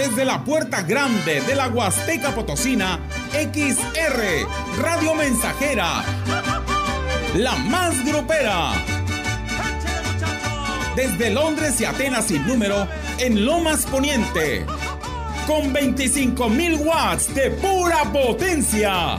Desde la puerta grande de la Huasteca Potosina, XR, Radio Mensajera, la más grupera. Desde Londres y Atenas sin número, en Lomas Poniente, con 25.000 watts de pura potencia.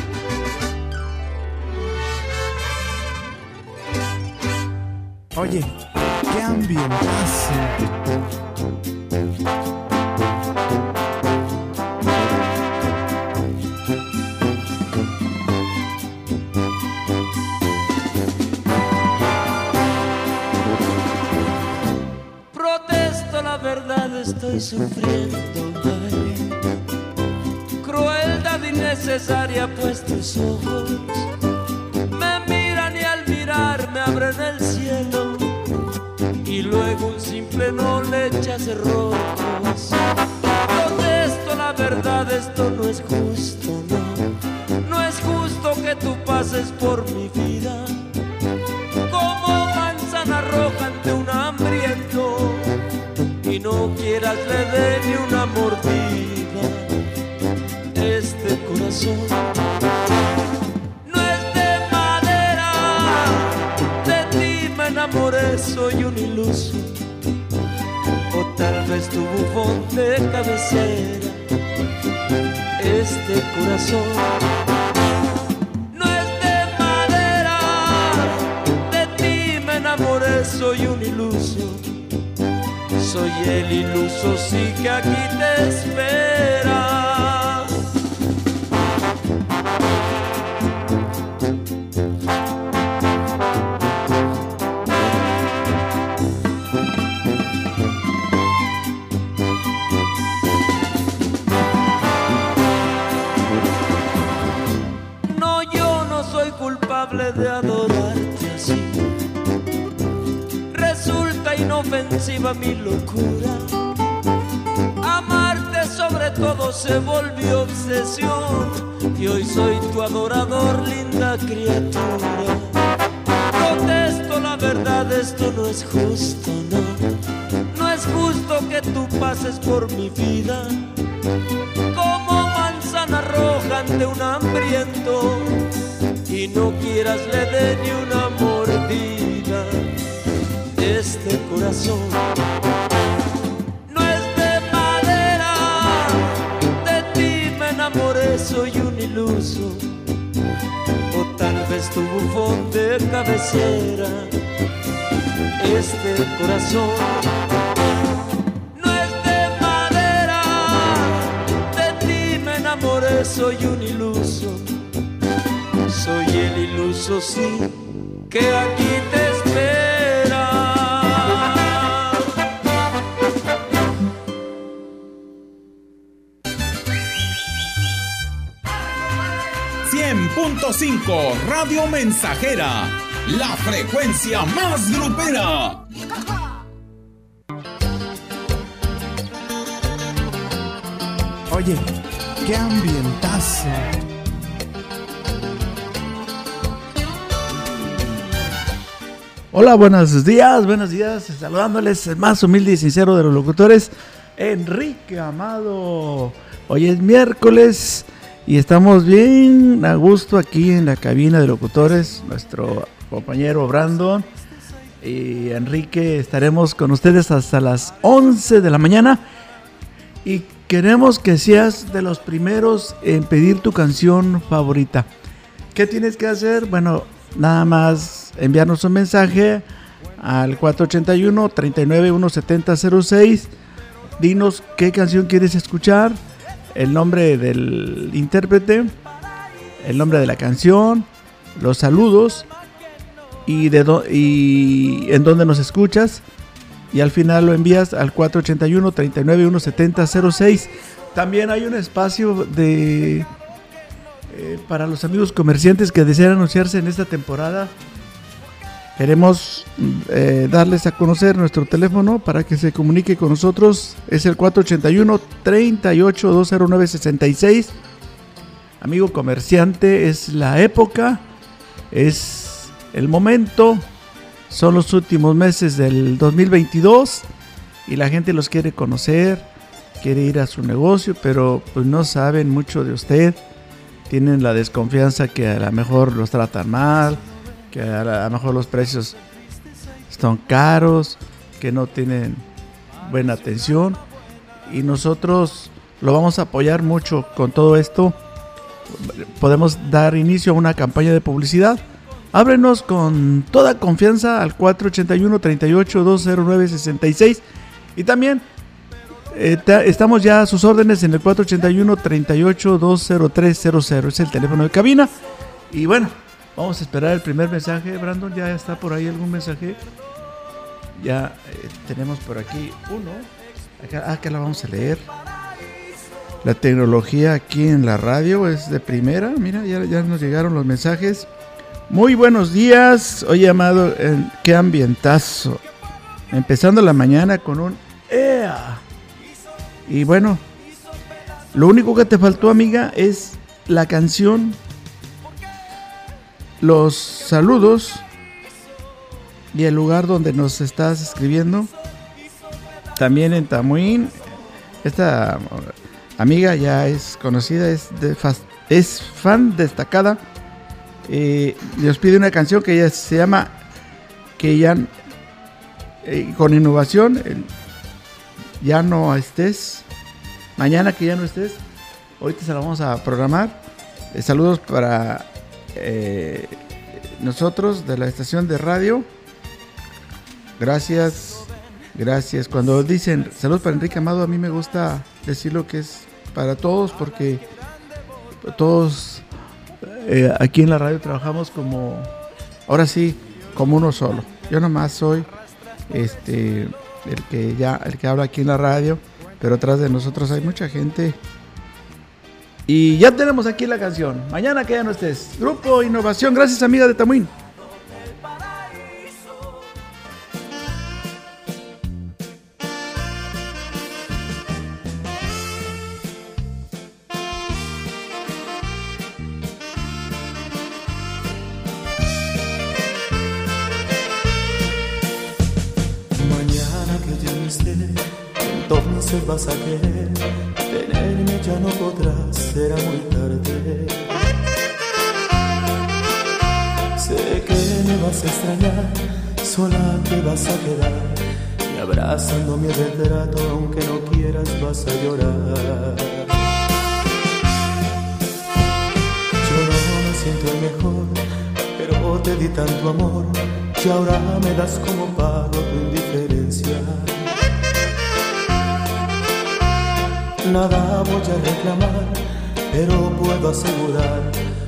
Oye, qué ambientazo. Protesto, la verdad estoy sufriendo. ay. Crueldad innecesaria, pues tus ojos me miran y al mirar me abren el cielo. No le echas rojos. Protesto, la verdad, esto no es justo, no. No es justo que tú pases por mi vida como manzana roja ante un hambriento y no quieras le dé ni una mordida. Este corazón no es de madera, de ti me enamoré, soy un iluso. Tal vez tu bufón de cabecera, este corazón no es de madera, de ti me enamoré, soy un iluso. Soy el iluso, sí que aquí te espera. Inofensiva mi locura. Amarte sobre todo se volvió obsesión. Y hoy soy tu adorador, linda criatura. Protesto la verdad, esto no es justo, no. No es justo que tú pases por mi vida como manzana roja ante un hambriento y no quieras le dé ni una. Este corazón no es de madera, de ti me enamoré, soy un iluso. O tal vez tu bufón de cabecera, este corazón no es de madera, de ti me enamoré, soy un iluso. Soy el iluso, sí, que aquí 100.5 Radio Mensajera, la frecuencia más grupera. Oye, qué ambientazo. Hola, buenos días, buenos días. Saludándoles el más humilde y sincero de los locutores, Enrique Amado. Hoy es miércoles y estamos bien a gusto aquí en la cabina de locutores. Nuestro compañero Brandon y Enrique estaremos con ustedes hasta las 11 de la mañana. Y queremos que seas de los primeros en pedir tu canción favorita. ¿Qué tienes que hacer? Bueno, nada más enviarnos un mensaje al 481 3917006 Dinos qué canción quieres escuchar, el nombre del intérprete, el nombre de la canción, los saludos y, de dó- y en dónde nos escuchas. y al final lo envías al 481 39 06 También hay un espacio de eh, para los amigos comerciantes que desean anunciarse en esta temporada. Queremos eh, darles a conocer nuestro teléfono para que se comunique con nosotros. Es el 481 38 209 66. Amigo comerciante, es la época, es el momento son los últimos meses del 2022 y la gente los quiere conocer, quiere ir a su negocio, pero pues no saben mucho de usted. Tienen la desconfianza que a lo mejor los tratan mal, que a lo mejor los precios están caros, que no tienen buena atención. Y nosotros lo vamos a apoyar mucho con todo esto. Podemos dar inicio a una campaña de publicidad Ábrenos con toda confianza al 481 38 209 66 y también eh, estamos ya a sus órdenes en el 481 38 20300 es el teléfono de cabina y bueno vamos a esperar el primer mensaje. Brandon ya está por ahí algún mensaje ya eh, tenemos por aquí uno. Acá, acá la vamos a leer. La tecnología aquí en la radio es de primera. Mira ya, ya nos llegaron los mensajes. Muy buenos días, hoy llamado qué ambientazo. Empezando la mañana con un ¡Ea! Y bueno, lo único que te faltó, amiga, es la canción, los saludos y el lugar donde nos estás escribiendo. También en Tamuín, esta amiga ya es conocida, es, fan destacada. Eh, les pide una canción que ya se llama que ya eh, con innovación ya no estés mañana que ya no estés. Ahorita se la vamos a programar. Eh, saludos para nosotros de la estación de radio gracias gracias cuando dicen saludos para Enrique Amado a mí me gusta decirlo que es para todos porque todos eh, aquí en la radio trabajamos como, ahora sí, como uno solo. Yo nomás soy este el que ya, el que habla aquí en la radio, pero atrás de nosotros hay mucha gente. Y ya tenemos aquí la canción. Mañana que ya no estés. Grupo Innovación. Gracias amiga de Tamuín. Como pago tu indiferencia. Nada voy a reclamar, pero puedo asegurar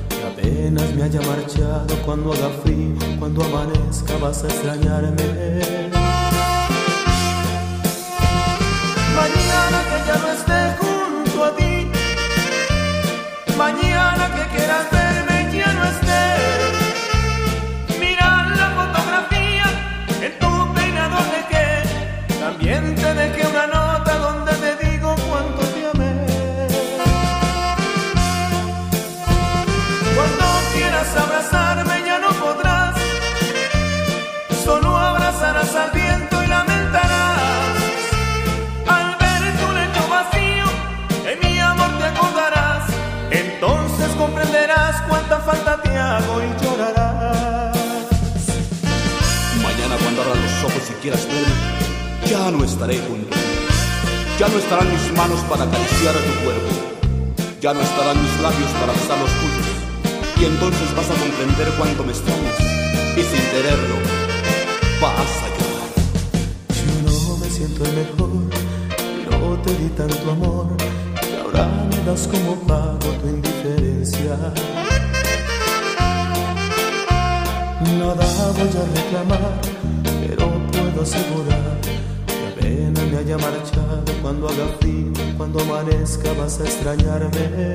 que apenas me haya marchado cuando haga frío, cuando amanezca vas a extrañarme. Estaré junto. Ya no estarán mis manos para acariciar tu cuerpo. Ya no estarán mis labios para besar los tuyos y entonces vas a comprender cuánto me extrañas y sin quererlo vas a llorar. Yo no me siento el mejor, no te di tanto amor que ahora me das como pago tu indiferencia. Nada voy a reclamar, pero puedo asegurar haya marchado, cuando haga frío, cuando amanezca vas a extrañarme.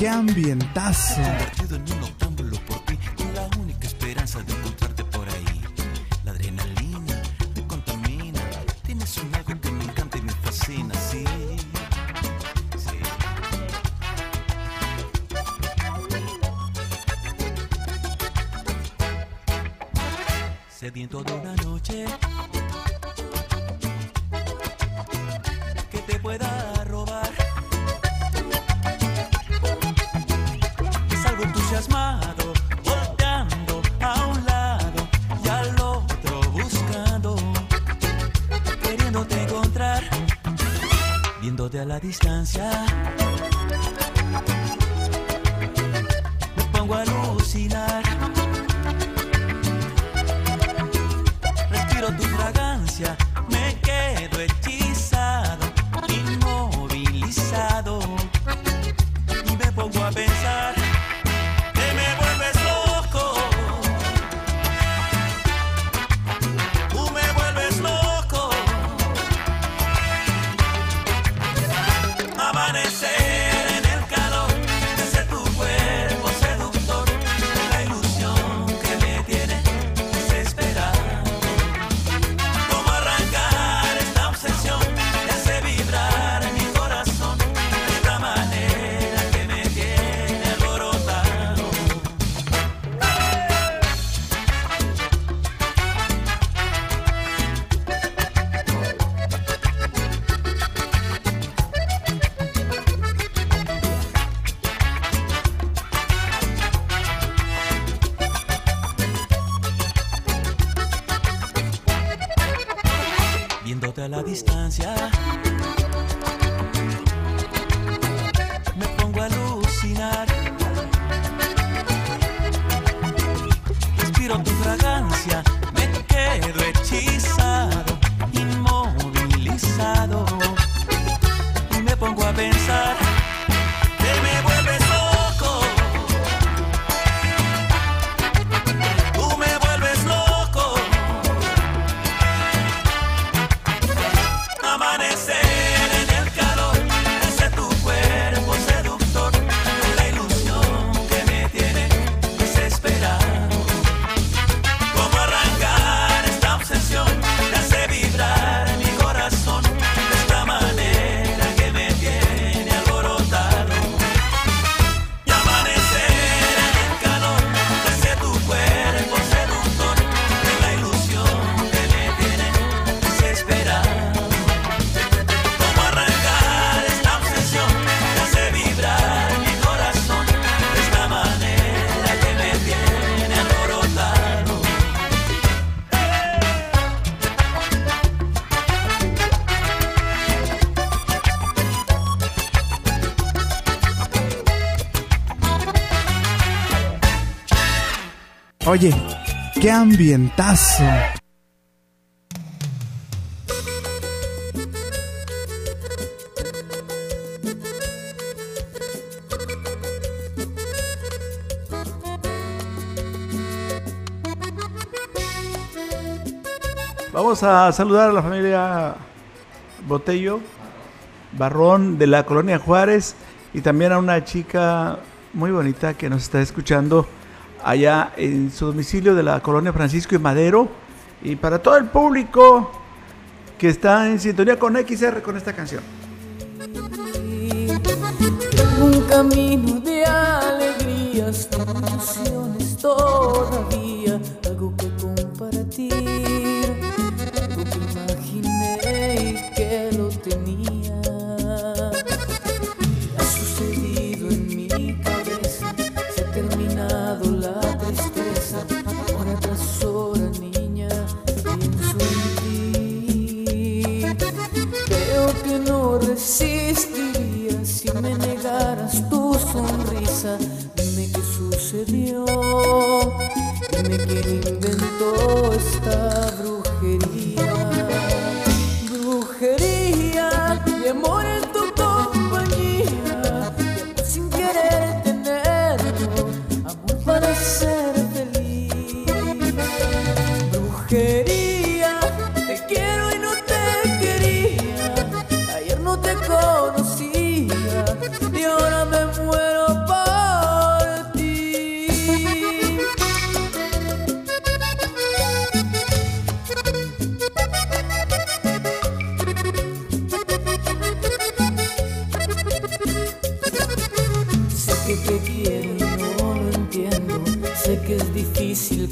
qué ambientazo. Perdido en un octámbulo por ti, con la única esperanza de encontrarte por ahí. La adrenalina te contamina. Tienes un algo que me encanta y me fascina, sí. sí. Sediento de una noche distancia. Oye, qué ambientazo. Vamos a saludar a la familia Botello, Barrón de la colonia Juárez y también a una chica muy bonita que nos está escuchando allá en su domicilio de la colonia Francisco y Madero y para todo el público que está en sintonía con XR con esta canción. Un camino de alegrías, emociones todavía, no resistiría si me negaras tu sonrisa. Dime qué sucedió, dime quién inventó esta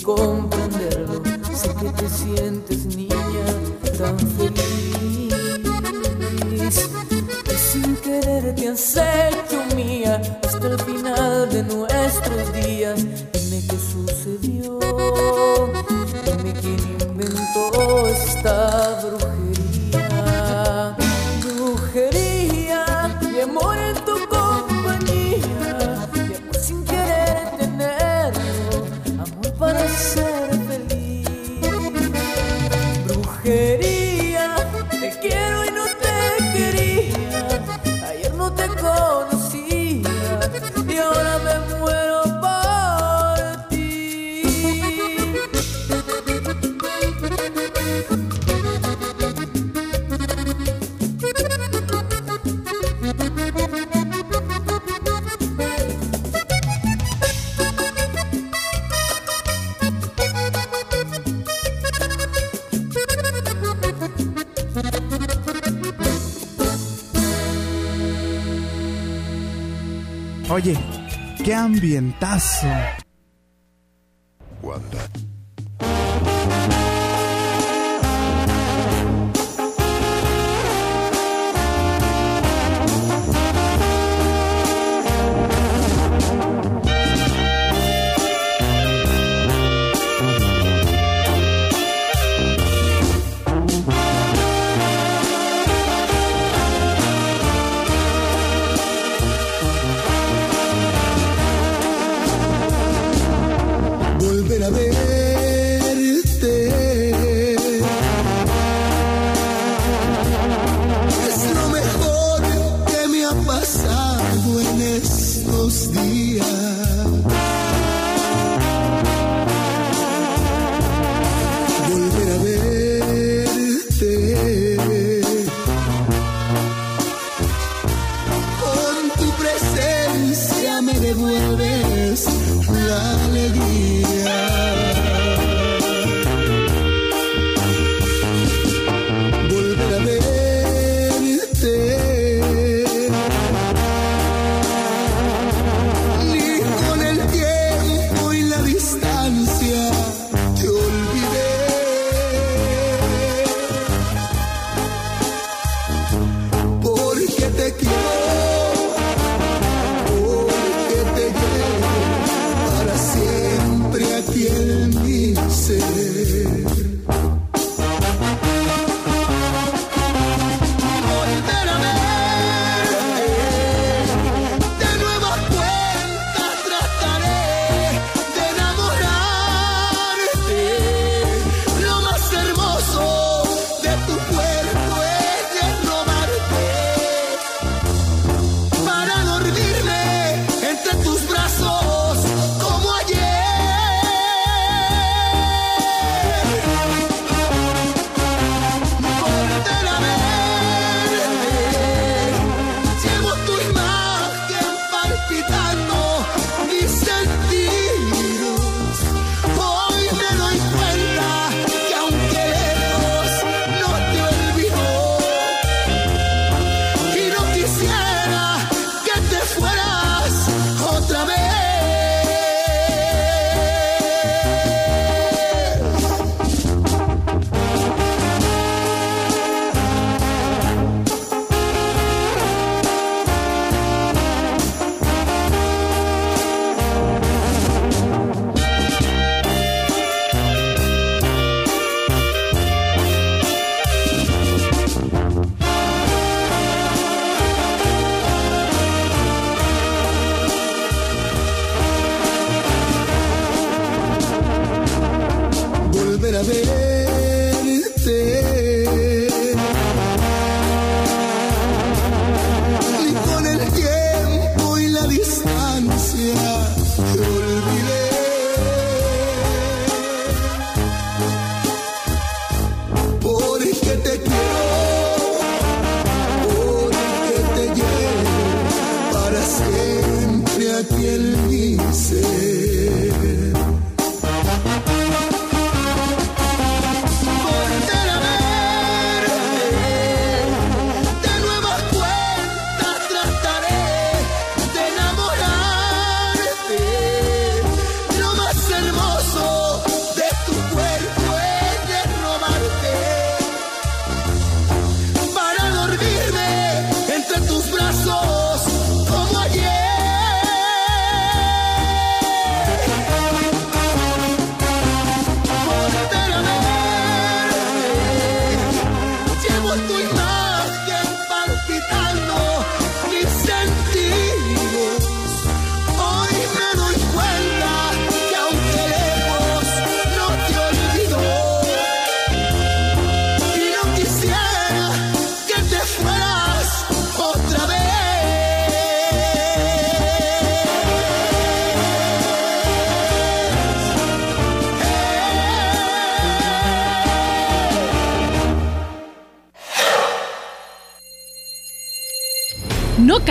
comprenderlo. Sé que te sientes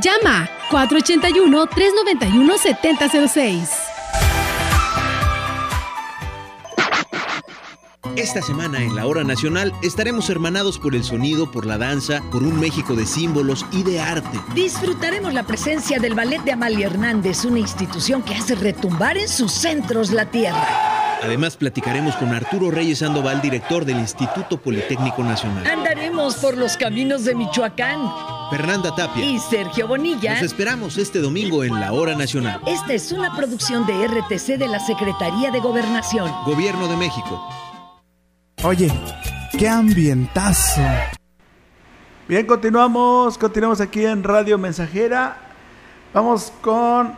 Llama 481-391-7006. Esta semana en la Hora Nacional estaremos hermanados por el sonido, por la danza, por un México de símbolos y de arte. Disfrutaremos la presencia del Ballet de Amalia Hernández, una institución que hace retumbar en sus centros la tierra. Además platicaremos con Arturo Reyes Sandoval, director del Instituto Politécnico Nacional. Andaremos por los caminos de Michoacán. Fernanda Tapia. Y Sergio Bonilla. Nos esperamos este domingo en la Hora Nacional. Esta es una producción de RTC de la Secretaría de Gobernación. Gobierno de México. Oye, qué ambientazo. Bien, continuamos, continuamos aquí en Radio Mensajera. Vamos con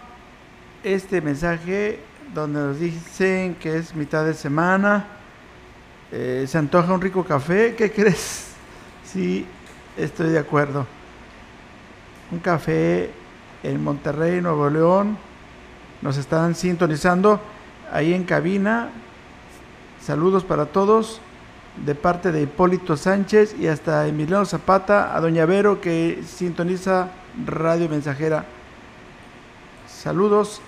este mensaje donde nos dicen que es mitad de semana. Eh, se antoja un rico café. ¿Qué crees? Sí, estoy de acuerdo. Un café en Monterrey, Nuevo León. Nos están sintonizando ahí en cabina. Saludos para todos de parte de Hipólito Sánchez y hasta Emiliano Zapata, a Doña Vero que sintoniza Radio Mensajera. Saludos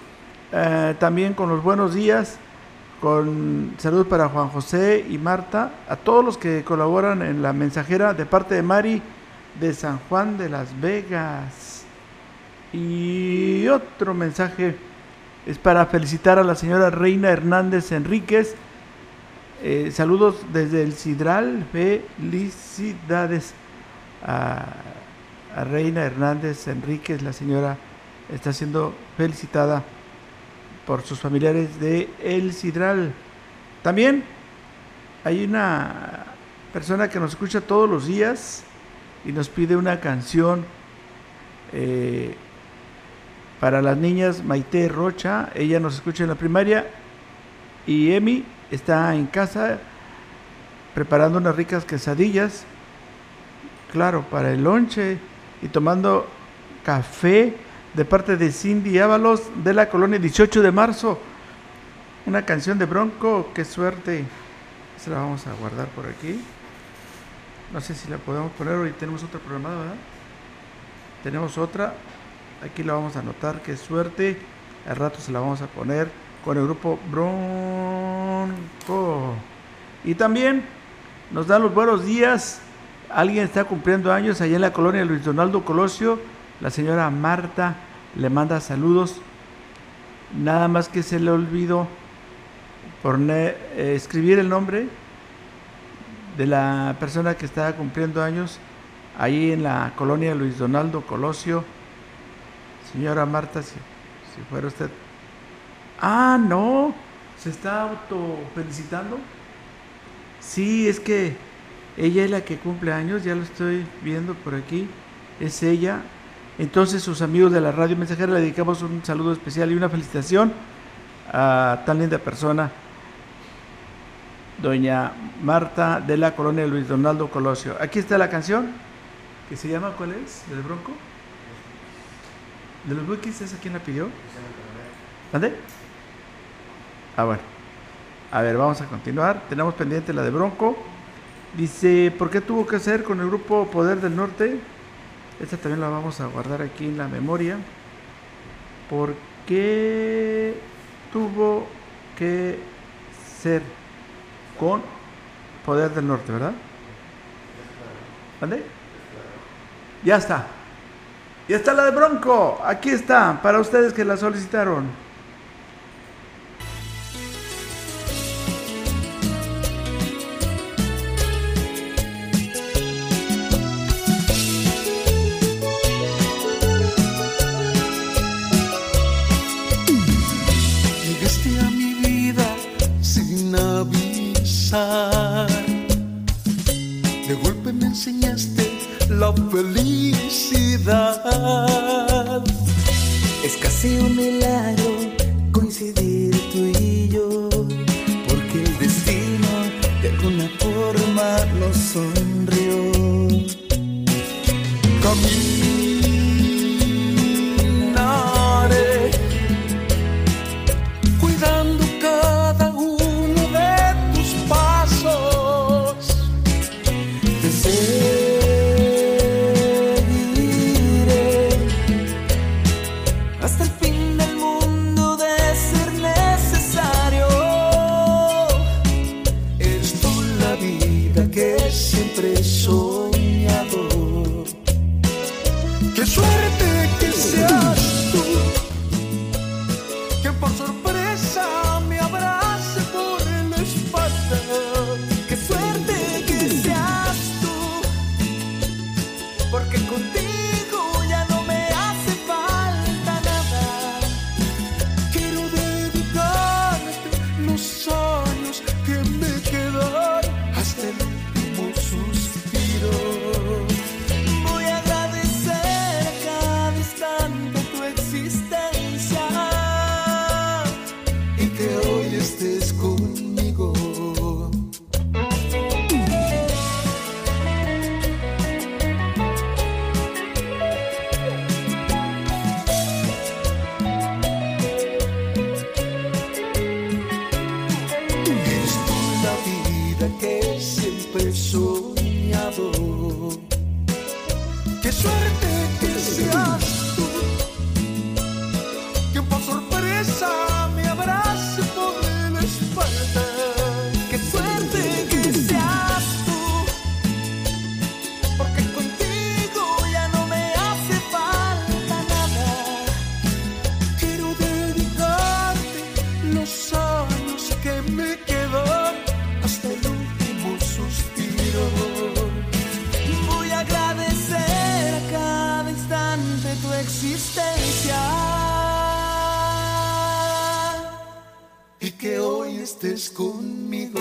eh, también con los buenos días, con saludos para Juan José y Marta, a todos los que colaboran en la mensajera de parte de Mari de San Juan de las Vegas. Y otro mensaje es para felicitar a la señora Reina Hernández Enríquez. Eh, saludos desde el Sidral. Felicidades a, a Reina Hernández Enríquez. La señora está siendo felicitada por sus familiares de El Sidral. También hay una persona que nos escucha todos los días y nos pide una canción eh, para las niñas, Maite Rocha, ella nos escucha en la primaria y Emi está en casa preparando unas ricas quesadillas, claro, para el lonche y tomando café de parte de Cindy Ábalos de la colonia 18 de marzo. Una canción de Bronco, qué suerte. Se la vamos a guardar por aquí. No sé si la podemos poner, hoy tenemos otra programada, ¿verdad? Tenemos otra, aquí la vamos a anotar, qué suerte. Al rato se la vamos a poner con el grupo Bronco. Y también nos dan los buenos días. Alguien está cumpliendo años allá en la colonia Luis Donaldo Colosio. La señora Marta le manda saludos. Nada más que se le olvidó poner, eh, escribir el nombre de la persona que está cumpliendo años ahí en la colonia Luis Donaldo Colosio. Señora Marta, si, si fuera usted. Ah, no, se está auto felicitando. Sí, es que ella es la que cumple años, ya lo estoy viendo por aquí. Es ella. Entonces, sus amigos de la radio mensajera le dedicamos un saludo especial y una felicitación a tan linda persona, doña Marta de la colonia Luis Donaldo Colosio. Aquí está la canción, que se llama, ¿cuál es? ¿Del Bronco? ¿De los Wikis? ¿Esa quién la pidió? ¿Dónde? Ah, bueno. A ver, vamos a continuar. Tenemos pendiente la de Bronco. Dice, ¿por qué tuvo que hacer con el grupo Poder del Norte? Esta también la vamos a guardar aquí en la memoria. ¿Por qué tuvo que ser con Poder del Norte, verdad? ¿Dónde? Ya está. Ya está la de Bronco. Aquí está, para ustedes que la solicitaron. De golpe me enseñaste la felicidad. Es casi un milagro coincidir tú y yo, porque el destino de alguna forma nos sonrió. Caminaré estés conmigo.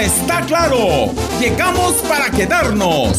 está claro, llegamos para quedarnos.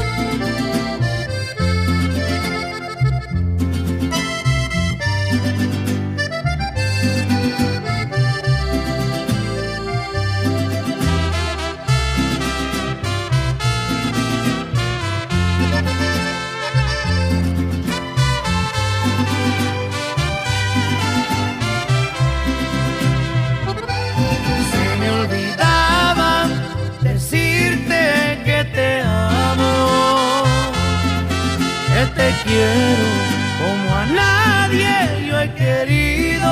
Como a nadie yo he querido.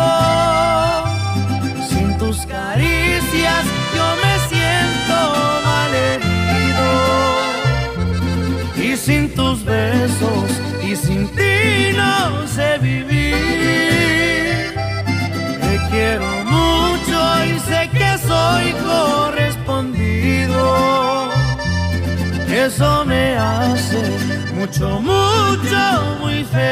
Sin tus caricias yo me siento malherido y sin tus besos y sin ti no sé vivir. Te quiero mucho y sé que soy correspondido. Eso me hace mucho, mucho, muy feliz.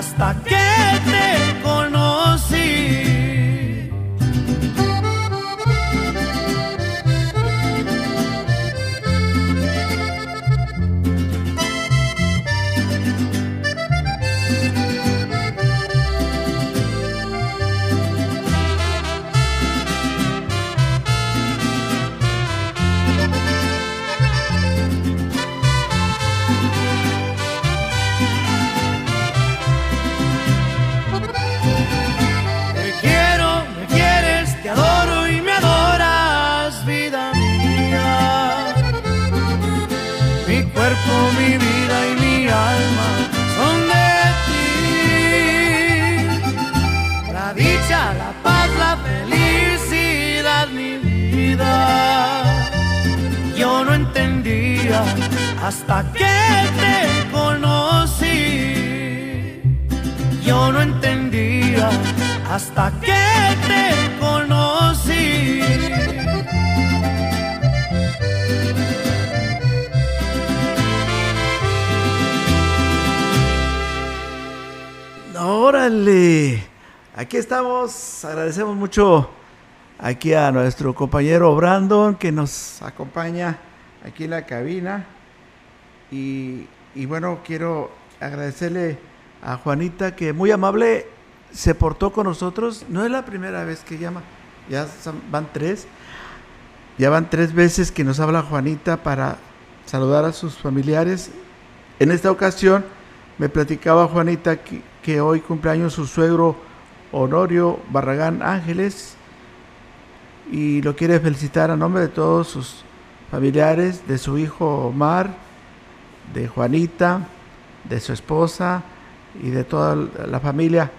Hasta que hasta que te conocí. Yo no entendía hasta que te conocí. Órale, aquí estamos, agradecemos mucho aquí a nuestro compañero Brandon que nos acompaña aquí en la cabina y, bueno, quiero agradecerle a Juanita que muy amable se portó con nosotros, no es la primera vez que llama, ya van tres, ya van tres veces que nos habla Juanita para saludar a sus familiares. En esta ocasión Me platicaba Juanita que, que hoy cumpleaños su suegro Honorio Barragán Ángeles y lo quiere felicitar a nombre de todos sus familiares, de su hijo Omar, de Juanita, de su esposa y de toda la familia.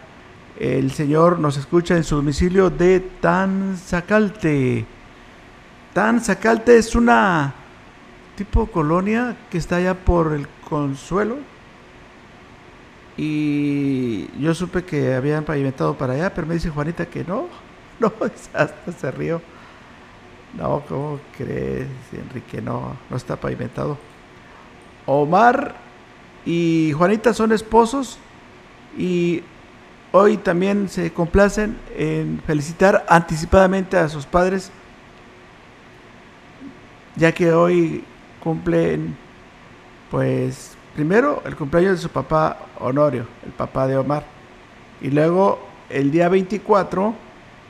El Señor nos escucha en su domicilio de Tanzacalte. Tanzacalte es una tipo colonia que está allá por el Consuelo. Y yo supe que habían pavimentado para allá, pero me dice Juanita que no. No, hasta se rió. No, ¿cómo crees, Enrique? No, no está pavimentado. Omar y Juanita son esposos y hoy también se complacen en felicitar anticipadamente a sus padres, ya que hoy cumplen, pues, primero el cumpleaños de su papá Honorio, el papá de Omar, y luego el día 24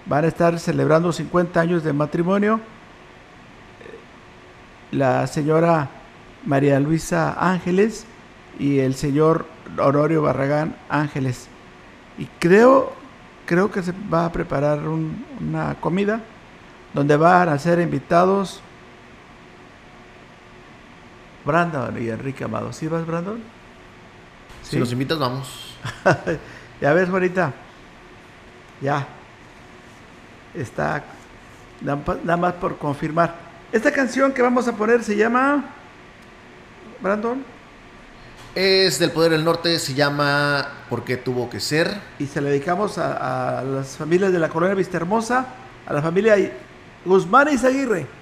van a estar celebrando 50 años de matrimonio. La señora María Luisa Ángeles y el señor Honorio Barragán Ángeles. Y creo, creo que se va a preparar un- una comida donde van a ser invitados Brandon y Enrique Amado. ¿Sí vas, Brandon? Si nos invitas, vamos. ya ves, Juanita. Ya. Está nada más por confirmar. Esta canción que vamos a poner se llama Brandon Es del Poder del Norte, se llama ¿Por qué tuvo que ser? y se le dedicamos a, a las familias de la colonia Vista Hermosa, a la familia Guzmán y Zaguirre.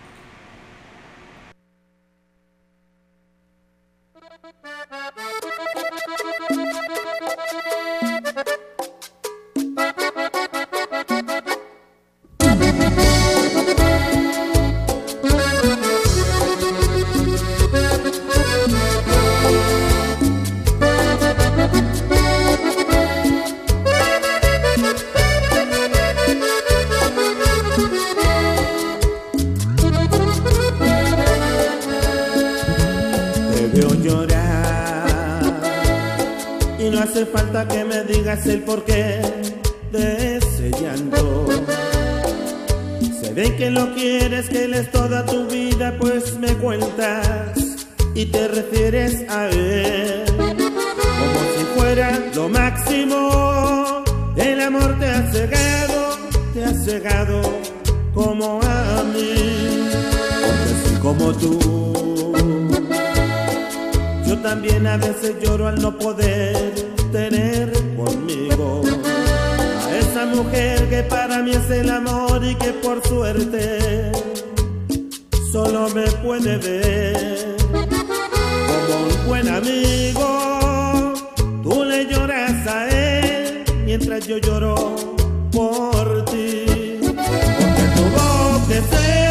Por ti, porque tuvo que ser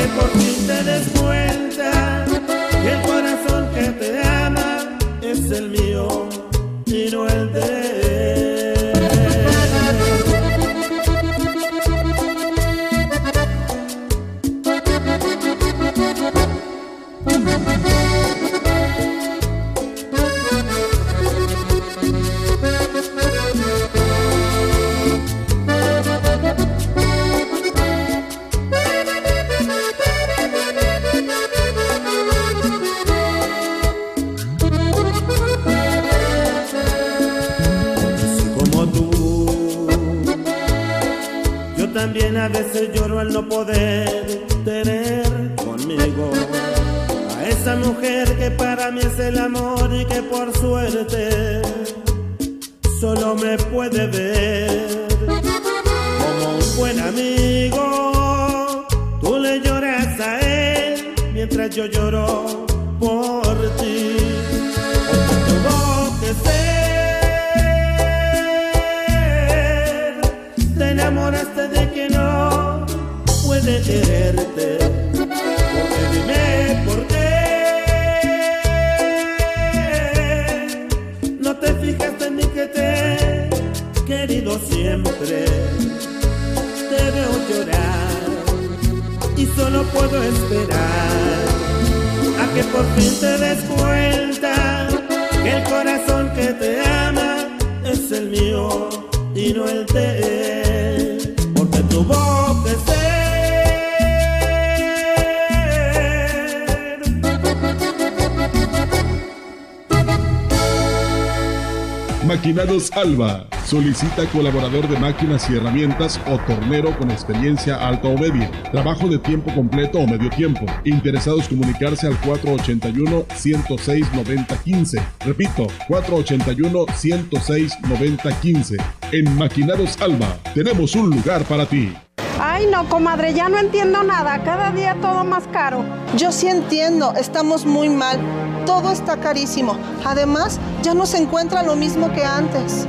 que por fin te querido siempre. Te veo llorar y solo puedo esperar a que por fin te des cuenta que el corazón que te ama es el mío y no el de él. Porque tuvo que ser. Maquinados Alba. Solicita colaborador de máquinas y herramientas o tornero con experiencia alta o media. Trabajo de tiempo completo o medio tiempo. Interesados comunicarse al 481-106-9015. Repito, 481-106-9015. En Maquinados Alba tenemos un lugar para ti. Ay, no, comadre, ya no entiendo nada. Cada día todo más caro. Yo sí entiendo, estamos muy mal. Todo está carísimo. Además, ya no se encuentra lo mismo que antes.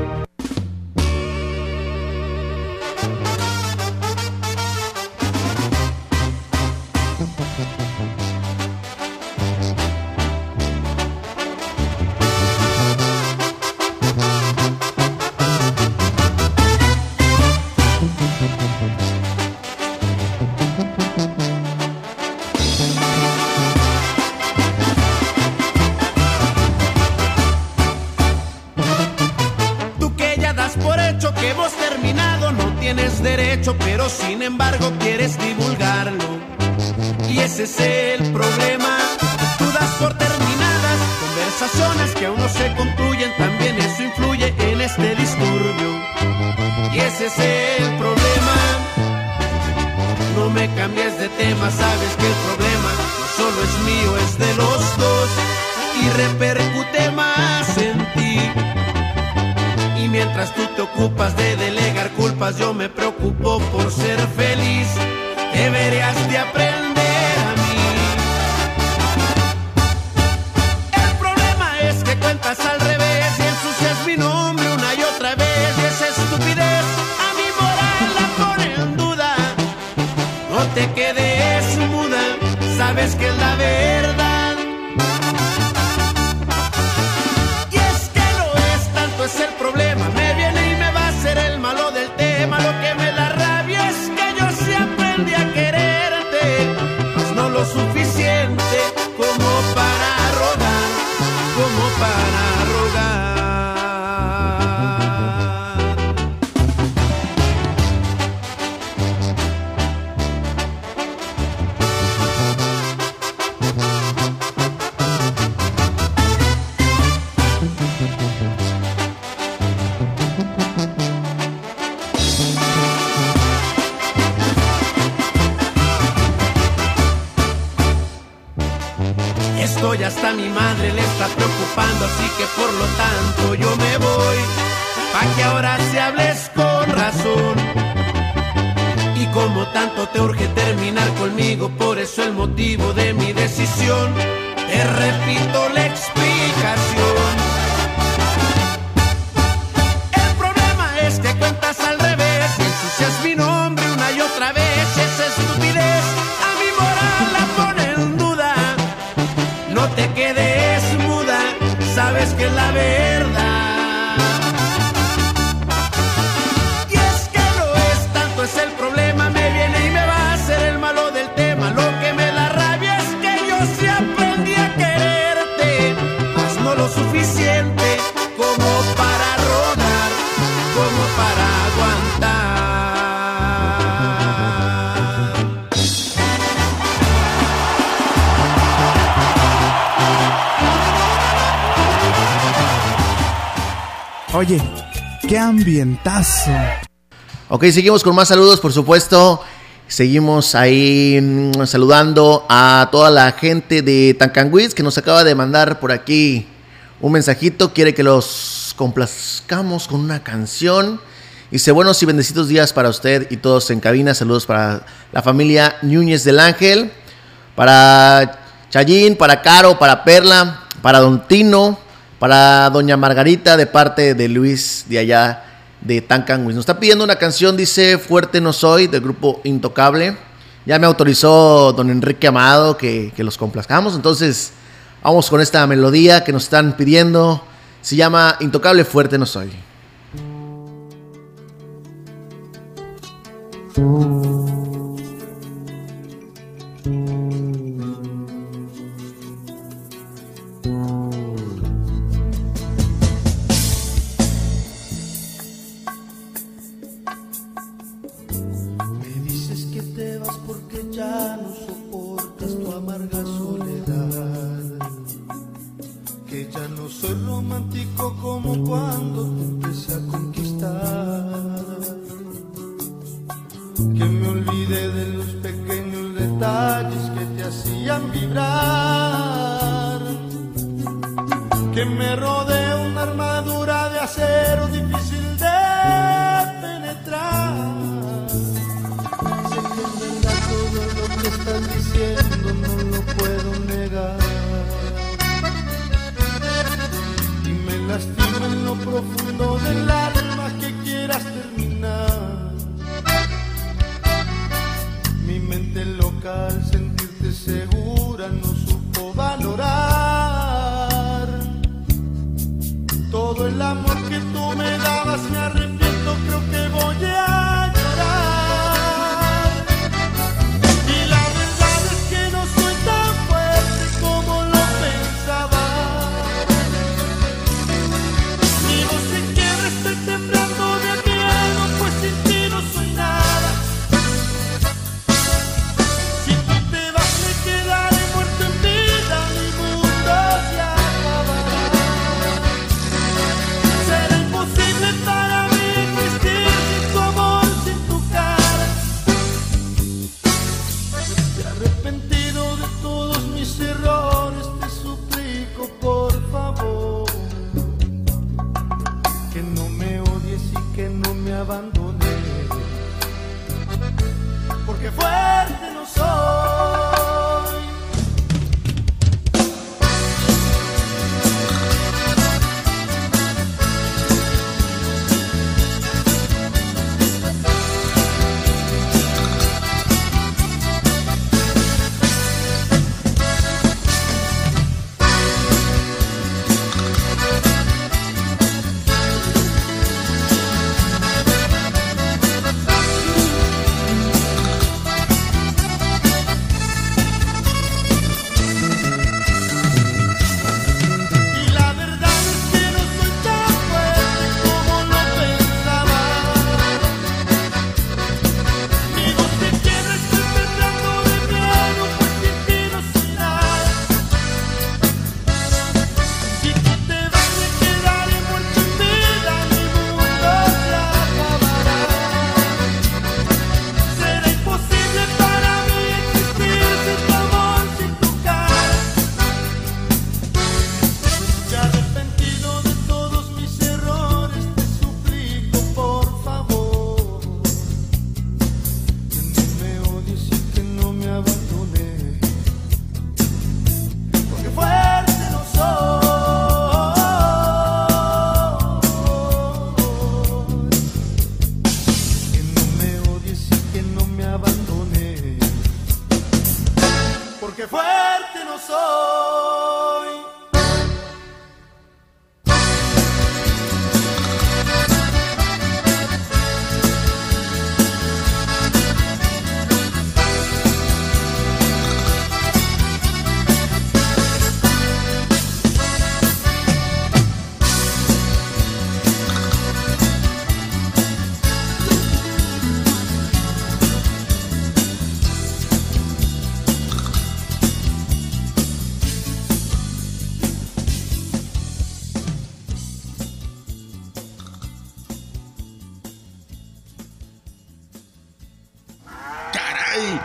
Ese es el problema. Tú das por terminadas conversaciones que aún no se concluyen, también eso influye en este disturbio. Y ese es el problema. No me cambies de tema, sabes que el problema no solo es mío, es de los dos y repercute más en ti. Y mientras tú te ocupas de delegar culpas, yo me preocupo por ser feliz. Deberías de aprender te quedes muda, sabes que es la qué ambientazo. Ok, seguimos con más saludos, por supuesto. Seguimos ahí mm, saludando a toda la gente de Tancanguis que nos acaba de mandar por aquí un mensajito. Quiere que los complazcamos con una canción. Dice buenos y bendecidos días para usted y todos en cabina. Saludos para la familia Núñez del Ángel, para Chayín, para Caro, para Perla, para Don Tino, Para doña Margarita de parte de Luis de allá de Tancanwis. Nos está pidiendo una canción, dice Fuerte no soy, del grupo Intocable. Ya me autorizó don Enrique Amado que, que los complazcamos. Entonces, vamos con esta melodía que nos están pidiendo. Se llama Intocable Fuerte no soy. No soy romántico como cuando te empecé a conquistar. Que me olvidé de los pequeños detalles que te hacían vibrar. Que me rodea una armadura de acero difícil de penetrar. Sé que es todo lo que estás diciendo, lastima en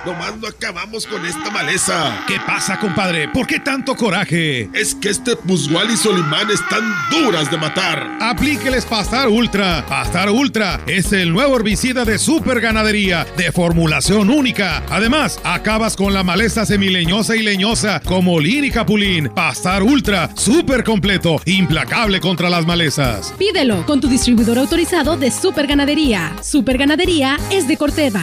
Nomás no acabamos con esta maleza. ¿Qué pasa, compadre? ¿Por qué tanto coraje? Es que este Pusgual y Solimán están duras de matar. Aplíqueles Pastar Ultra. Pastar Ultra es el nuevo herbicida de super ganadería de formulación única. Además, acabas con la maleza semileñosa y leñosa como lin y capulín. Pastar Ultra, súper completo, implacable contra las malezas. Pídelo con tu distribuidor autorizado de Super Ganadería. Super Ganadería es de Corteva.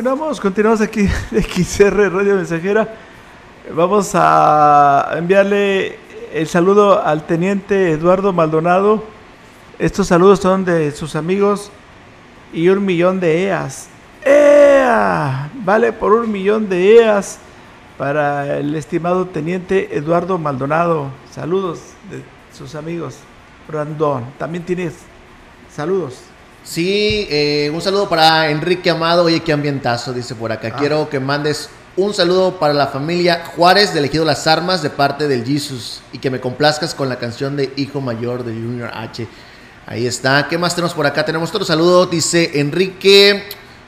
Continuamos, continuamos aquí de XR Radio Mensajera. Vamos a enviarle el saludo al teniente Eduardo Maldonado. Estos saludos son de sus amigos y un millón de EAS. ¡Ea! Vale por un millón de EAS para el estimado teniente Eduardo Maldonado. Saludos de sus amigos. Brandon, también tienes saludos. Sí, eh, un saludo para Enrique Amado. Oye, qué ambientazo, dice por acá. Ah. Quiero que mandes un saludo para la familia Juárez de Elegido Las Armas de parte del Jesus y que me complazcas con la canción de Hijo Mayor de Junior H. Ahí está. ¿Qué más tenemos por acá? Tenemos otro saludo. Dice Enrique.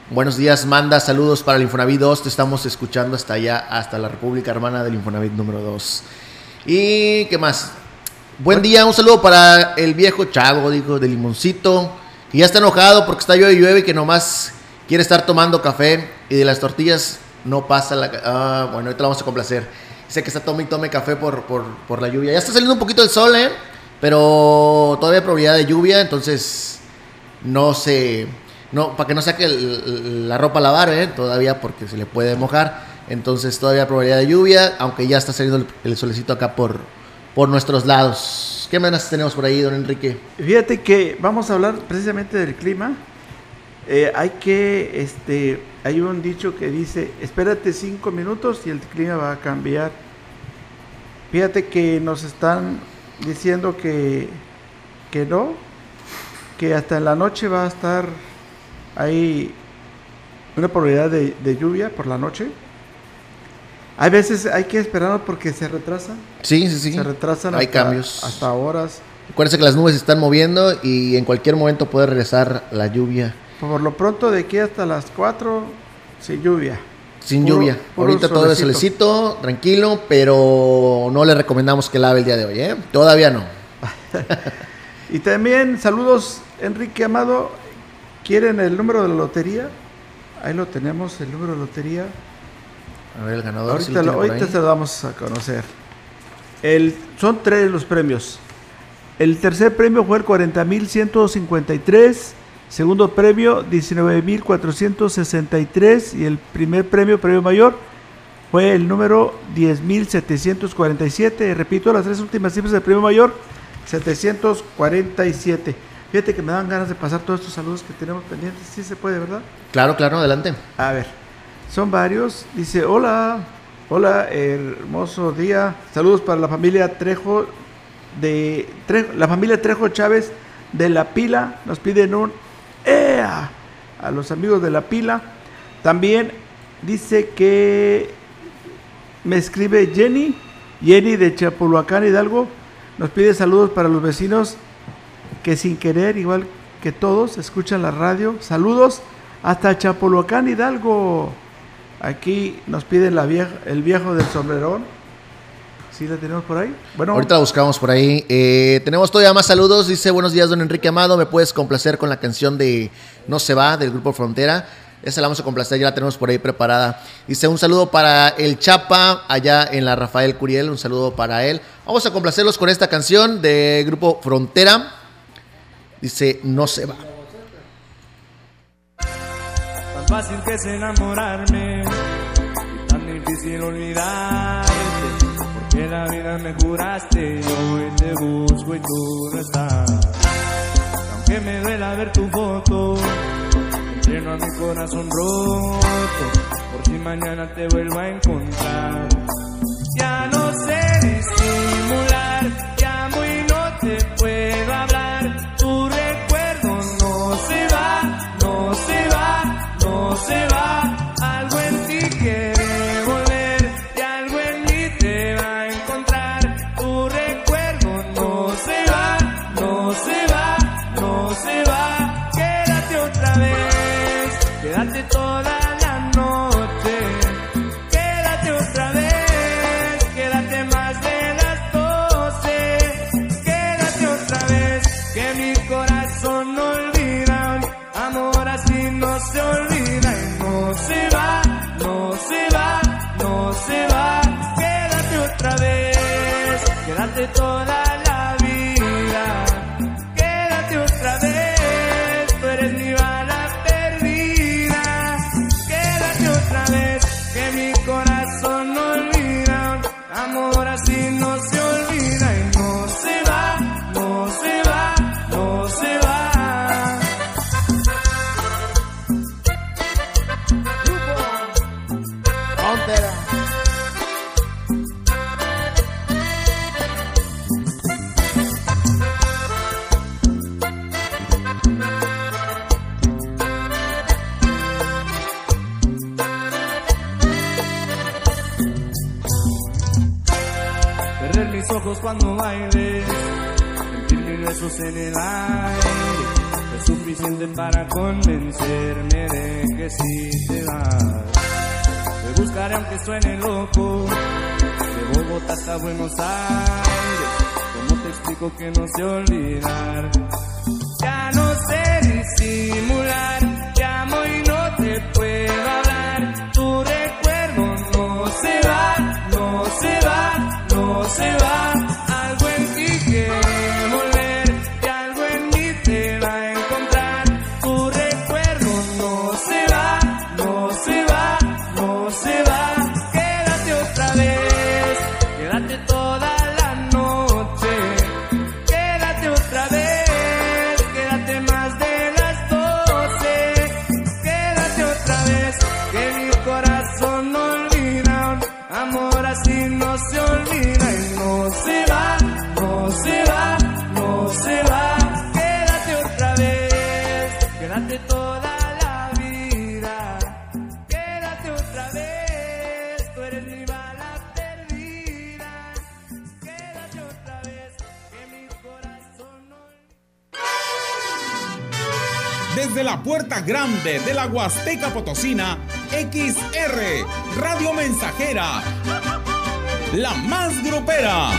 Buenos días, manda saludos para el Infonavit 2. Te estamos escuchando hasta allá, hasta la República Hermana del Infonavit número 2. ¿Y qué más? Buen día, un saludo para el viejo Chago, dijo, de Limoncito, que ya está enojado porque está llueve y llueve y que nomás quiere estar tomando café y de las tortillas no pasa la... Ah, bueno, ahorita lo vamos a complacer. Dice que está tome y tome café por, por, por la lluvia. Ya está saliendo un poquito el sol, ¿eh? Pero todavía hay probabilidad de lluvia, entonces no se... No, para que no saque la ropa a lavar, ¿eh? Todavía porque se le puede mojar. Entonces todavía hay probabilidad de lluvia, aunque ya está saliendo el, el solecito acá por, por nuestros lados. ¿Qué más tenemos por ahí, don Enrique? Fíjate que vamos a hablar precisamente del clima. Eh, hay que, este, hay un dicho que dice, espérate cinco minutos y el clima va a cambiar. Fíjate que nos están diciendo que, que no, que hasta en la noche va a estar ahí una probabilidad de lluvia por la noche. Hay veces hay que esperar porque se retrasa. Sí, sí, sí. Se retrasan Hay hasta- cambios. hasta horas. Acuérdense que las nubes se están moviendo y en cualquier momento puede regresar la lluvia. Por lo pronto de aquí hasta las 4 sin lluvia. Sin Puro- lluvia. puro Ahorita todo es solecito, tranquilo, pero no le recomendamos que lave el día de hoy, ¿eh? Todavía no. Y también saludos, Enrique Amado. ¿Quieren el número de la lotería? Ahí lo tenemos, el número de lotería. A ver, el ganador. Ahorita, lo ahorita se lo vamos a conocer. El, son tres los premios. El tercer premio fue el 40.153. Segundo premio, 19.463. Y el primer premio, premio mayor, fue el número 10.747. Repito, las tres últimas cifras del premio mayor, 747. Fíjate que me dan ganas de pasar todos estos saludos que tenemos pendientes. Sí se puede, ¿verdad? Claro, claro, adelante. A ver, son varios. Dice, hola, hola, hermoso día. Saludos para la familia Trejo de la familia Trejo Chávez de La Pila. Nos piden un ¡Ea! a los amigos de La Pila. También dice que me escribe Jenny, Jenny de Chapulhuacán Hidalgo. Nos pide saludos para los vecinos que sin querer, igual que todos, escuchan la radio. Saludos hasta Chapulhuacán Hidalgo. Aquí nos pide el viejo del sombrerón. ¿Sí la tenemos por ahí? Bueno. Ahorita la buscamos por ahí. Eh, tenemos todavía más saludos. Dice, buenos días, don Enrique Amado. ¿Me puedes complacer con la canción de No se va del Grupo Frontera? Esa la vamos a complacer, ya la tenemos por ahí preparada. Dice un saludo para el Chapa, allá en la Rafael Curiel, un saludo para él. Vamos a complacerlos con esta canción de Grupo Frontera. Dice, no se va fácil que es enamorarme y tan difícil olvidarte. Porque la vida me curaste, yo hoy te busco y tú no estás. Aunque me duela ver tu foto, lleno a mi corazón roto. Por si mañana te vuelvo a encontrar, ya no sé disimular. la Huasteca Potosina, XR, Radio Mensajera, la más grupera.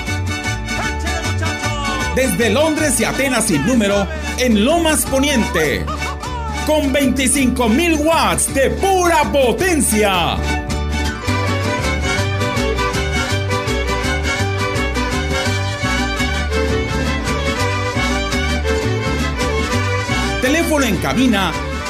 Desde Londres y Atenas sin número, en Lomas Poniente, con 25.000 watts de pura potencia. Teléfono en cabina